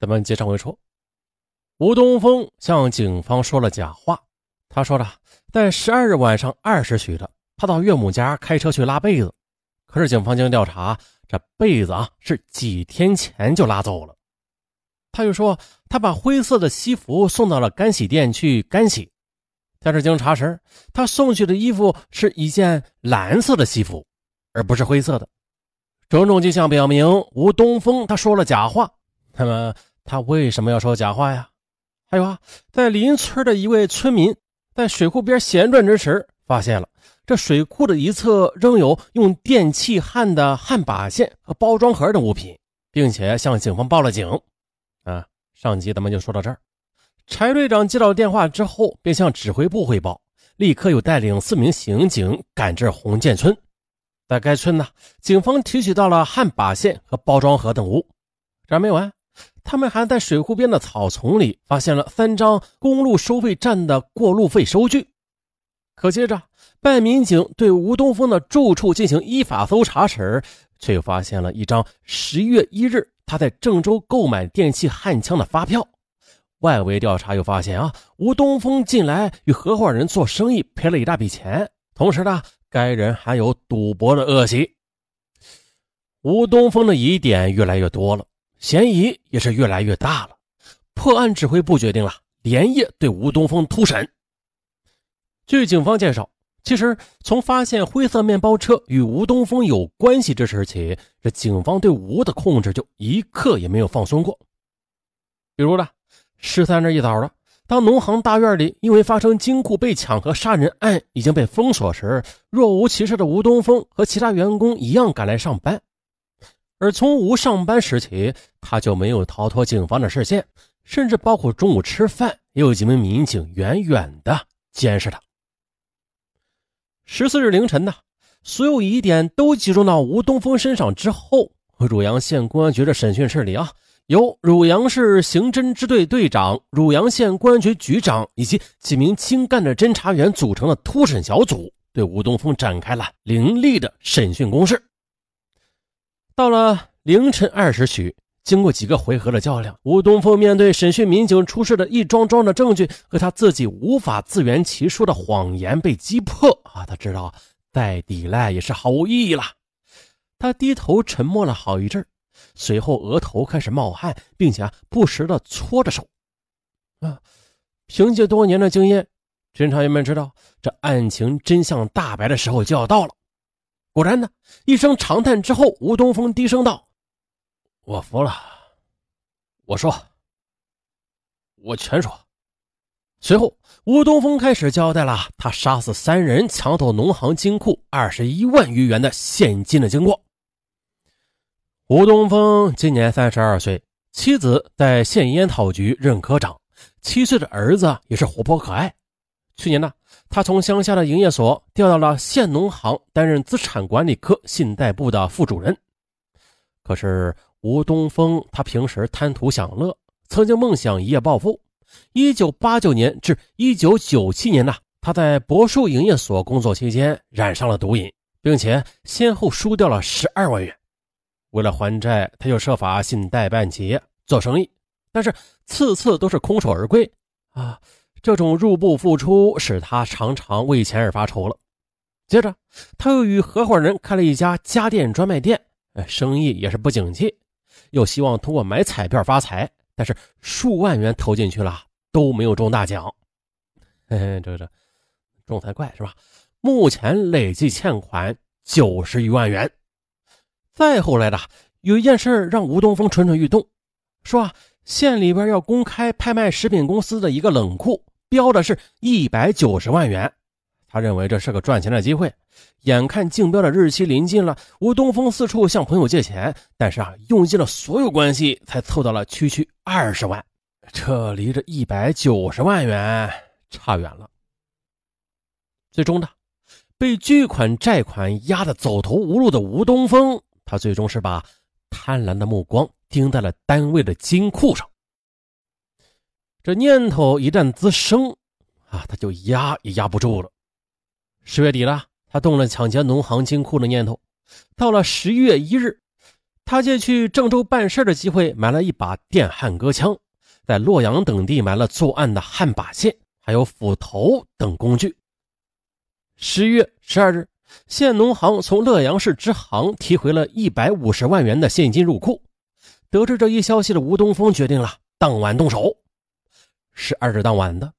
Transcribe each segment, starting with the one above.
咱们接上回说，吴东峰向警方说了假话。他说了，在十二日晚上二时许的，他到岳母家开车去拉被子。可是警方经调查，这被子啊是几天前就拉走了。他又说，他把灰色的西服送到了干洗店去干洗。但是经查实，他送去的衣服是一件蓝色的西服，而不是灰色的。种种迹象表明，吴东峰他说了假话。那么。他为什么要说假话呀？还有啊，在邻村的一位村民在水库边闲转之时，发现了这水库的一侧仍有用电器焊的焊把线和包装盒等物品，并且向警方报了警。啊，上集咱们就说到这儿。柴队长接到电话之后，便向指挥部汇报，立刻又带领四名刑警赶至红建村。在该村呢，警方提取到了焊把线和包装盒等物。这还没完。他们还在水库边的草丛里发现了三张公路收费站的过路费收据。可接着，办案民警对吴东峰的住处进行依法搜查时，却又发现了一张十一月一日他在郑州购买电器焊枪的发票。外围调查又发现啊，吴东峰近来与合伙人做生意赔了一大笔钱，同时呢，该人还有赌博的恶习。吴东峰的疑点越来越多了。嫌疑也是越来越大了，破案指挥部决定了连夜对吴东峰突审。据警方介绍，其实从发现灰色面包车与吴东峰有关系之时起，这警方对吴的控制就一刻也没有放松过。比如呢，十三日一早的，当农行大院里因为发生金库被抢和杀人案已经被封锁时，若无其事的吴东峰和其他员工一样赶来上班。而从吴上班时起，他就没有逃脱警方的视线，甚至包括中午吃饭，也有几名民警远远的监视他。十四日凌晨呢，所有疑点都集中到吴东峰身上之后，汝阳县公安局的审讯室里啊，由汝阳市刑侦支队队长、汝阳县公安局局长以及几名精干的侦查员组成的突审小组，对吴东峰展开了凌厉的审讯攻势。到了凌晨二时许，经过几个回合的较量，吴东峰面对审讯民警出示的一桩桩的证据和他自己无法自圆其说的谎言被击破啊！他知道再抵赖也是毫无意义了。他低头沉默了好一阵，随后额头开始冒汗，并且不时的搓着手。啊，凭借多年的经验，侦查员们知道这案情真相大白的时候就要到了。果然呢，一声长叹之后，吴东峰低声道：“我服了。”我说：“我全说。”随后，吴东峰开始交代了他杀死三人、抢走农行金库二十一万余元的现金的经过。吴东峰今年三十二岁，妻子在县烟草局任科长，七岁的儿子也是活泼可爱。去年呢。他从乡下的营业所调到了县农行担任资产管理科信贷部的副主任。可是吴东峰他平时贪图享乐，曾经梦想一夜暴富。一九八九年至一九九七年呢，他在柏树营业所工作期间染上了毒瘾，并且先后输掉了十二万元。为了还债，他就设法信贷办企业做生意，但是次次都是空手而归啊。这种入不敷出，使他常常为钱而发愁了。接着，他又与合伙人开了一家家电专卖店，生意也是不景气。又希望通过买彩票发财，但是数万元投进去了都没有中大奖。嘿嘿，这这中才怪是吧？目前累计欠款九十余万元。再后来的有一件事让吴东峰蠢蠢欲动，说啊，县里边要公开拍卖食品公司的一个冷库。标的是一百九十万元，他认为这是个赚钱的机会。眼看竞标的日期临近了，吴东峰四处向朋友借钱，但是啊，用尽了所有关系才凑到了区区二十万，这离着一百九十万元差远了。最终呢，被巨款债款压得走投无路的吴东峰，他最终是把贪婪的目光盯在了单位的金库上。这念头一旦滋生，啊，他就压也压不住了。十月底了，他动了抢劫农行金库的念头。到了十一月一日，他借去郑州办事的机会，买了一把电焊割枪，在洛阳等地买了作案的焊把线，还有斧头等工具。十月十二日，县农行从乐阳市支行提回了一百五十万元的现金入库。得知这一消息的吴东峰决定了当晚动手。十二日当晚的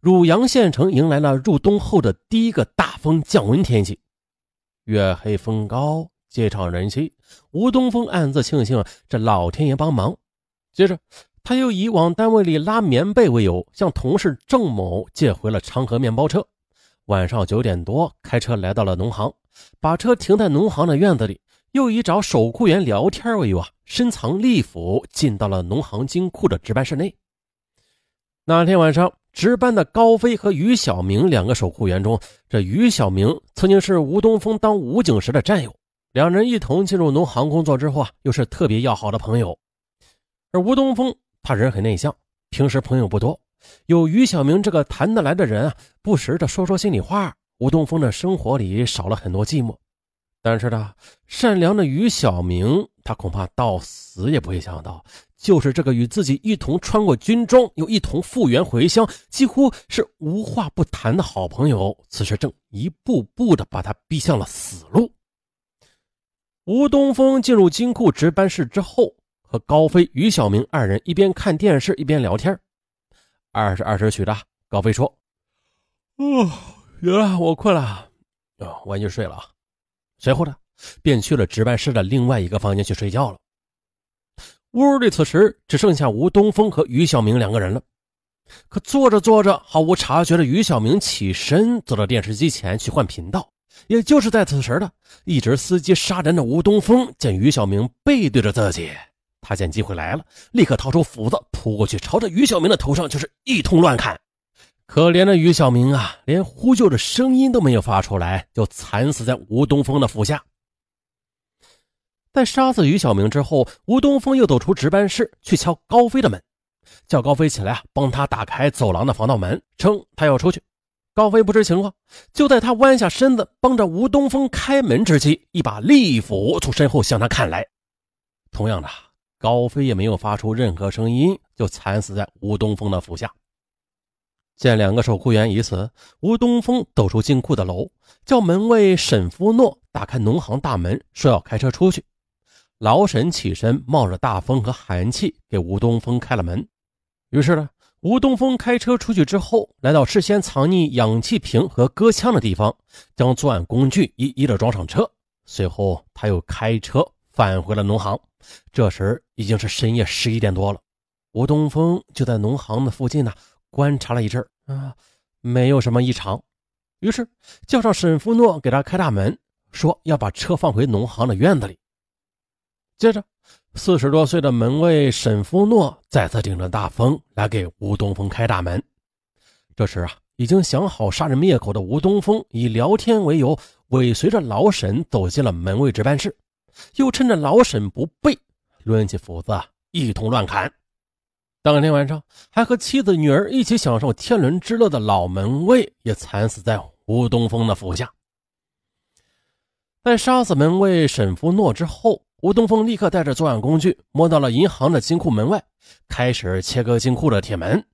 汝阳县城迎来了入冬后的第一个大风降温天气，月黑风高，街场人稀。吴东峰暗自庆幸这老天爷帮忙。接着，他又以往单位里拉棉被为由，向同事郑某借回了长河面包车。晚上九点多，开车来到了农行，把车停在农行的院子里，又以找守库员聊天为由啊，深藏利斧进到了农行金库的值班室内。那天晚上值班的高飞和于小明两个守护员中，这于小明曾经是吴东峰当武警时的战友，两人一同进入农行工作之后啊，又是特别要好的朋友。而吴东峰他人很内向，平时朋友不多。有于小明这个谈得来的人啊，不时的说说心里话，吴东峰的生活里少了很多寂寞。但是呢，善良的于小明，他恐怕到死也不会想到，就是这个与自己一同穿过军装，又一同复员回乡，几乎是无话不谈的好朋友，此时正一步步的把他逼向了死路。吴东峰进入金库值班室之后，和高飞、于小明二人一边看电视一边聊天。二十二时许的，高飞说：“哦，行了，我困了，哦，我就睡了。”随后呢，便去了值班室的另外一个房间去睡觉了。屋里此时只剩下吴东峰和于小明两个人了。可坐着坐着，毫无察觉的于小明起身走到电视机前去换频道。也就是在此时的，一直伺机杀人的吴东峰见于小明背对着自己。他见机会来了，立刻掏出斧子扑过去，朝着于小明的头上就是一通乱砍。可怜的于小明啊，连呼救的声音都没有发出来，就惨死在吴东峰的斧下。在杀死于小明之后，吴东峰又走出值班室去敲高飞的门，叫高飞起来啊，帮他打开走廊的防盗门，称他要出去。高飞不知情况，就在他弯下身子帮着吴东峰开门之际，一把利斧从身后向他砍来。同样的。高飞也没有发出任何声音，就惨死在吴东峰的斧下。见两个守库员已死，吴东峰走出金库的楼，叫门卫沈福诺打开农行大门，说要开车出去。老沈起身，冒着大风和寒气给吴东峰开了门。于是呢，吴东峰开车出去之后，来到事先藏匿氧气瓶和割枪的地方，将作案工具一一的装上车。随后，他又开车返回了农行。这时已经是深夜十一点多了，吴东峰就在农行的附近呢观察了一阵啊，没有什么异常，于是叫上沈福诺给他开大门，说要把车放回农行的院子里。接着，四十多岁的门卫沈福诺再次顶着大风来给吴东峰开大门。这时啊，已经想好杀人灭口的吴东峰以聊天为由，尾随着老沈走进了门卫值班室。又趁着老沈不备，抡起斧子一通乱砍。当天晚上，还和妻子女儿一起享受天伦之乐的老门卫也惨死在吴东峰的斧下。在杀死门卫沈福诺之后，吴东峰立刻带着作案工具，摸到了银行的金库门外，开始切割金库的铁门。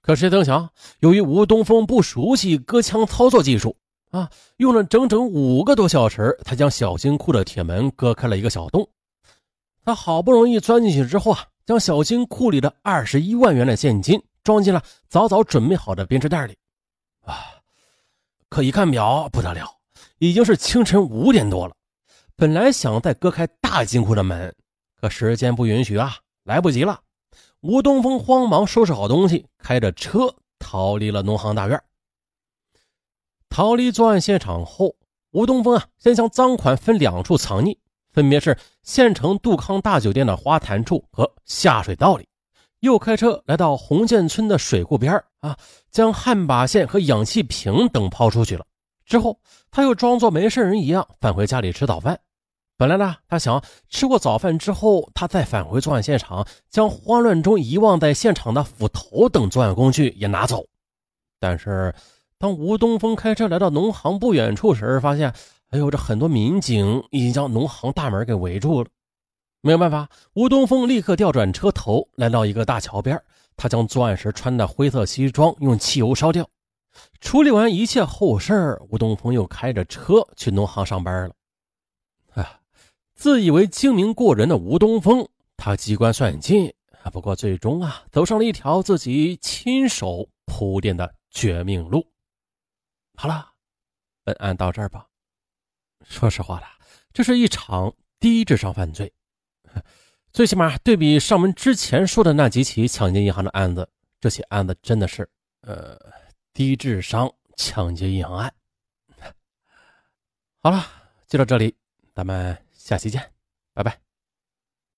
可谁曾想，由于吴东峰不熟悉割枪操作技术。啊，用了整整五个多小时，才将小金库的铁门割开了一个小洞。他好不容易钻进去之后啊，将小金库里的二十一万元的现金装进了早早准备好的编织袋里。啊，可一看表，不得了，已经是清晨五点多了。本来想再割开大金库的门，可时间不允许啊，来不及了。吴东峰慌忙收拾好东西，开着车逃离了农行大院。逃离作案现场后，吴东峰啊，先将赃款分两处藏匿，分别是县城杜康大酒店的花坛处和下水道里。又开车来到红建村的水库边啊，将焊把线和氧气瓶等抛出去了。之后，他又装作没事人一样返回家里吃早饭。本来呢，他想吃过早饭之后，他再返回作案现场，将慌乱中遗忘在现场的斧头等作案工具也拿走。但是。当吴东峰开车来到农行不远处时，发现，哎呦，这很多民警已经将农行大门给围住了。没有办法，吴东峰立刻调转车头，来到一个大桥边。他将作案时穿的灰色西装用汽油烧掉。处理完一切后事，吴东峰又开着车去农行上班了。自以为精明过人的吴东峰，他机关算尽啊，不过最终啊，走上了一条自己亲手铺垫的绝命路。好了，本案到这儿吧。说实话了，这是一场低智商犯罪。最起码对比上门之前说的那几起抢劫银行的案子，这起案子真的是，呃，低智商抢劫银行案。好了，就到这里，咱们下期见，拜拜。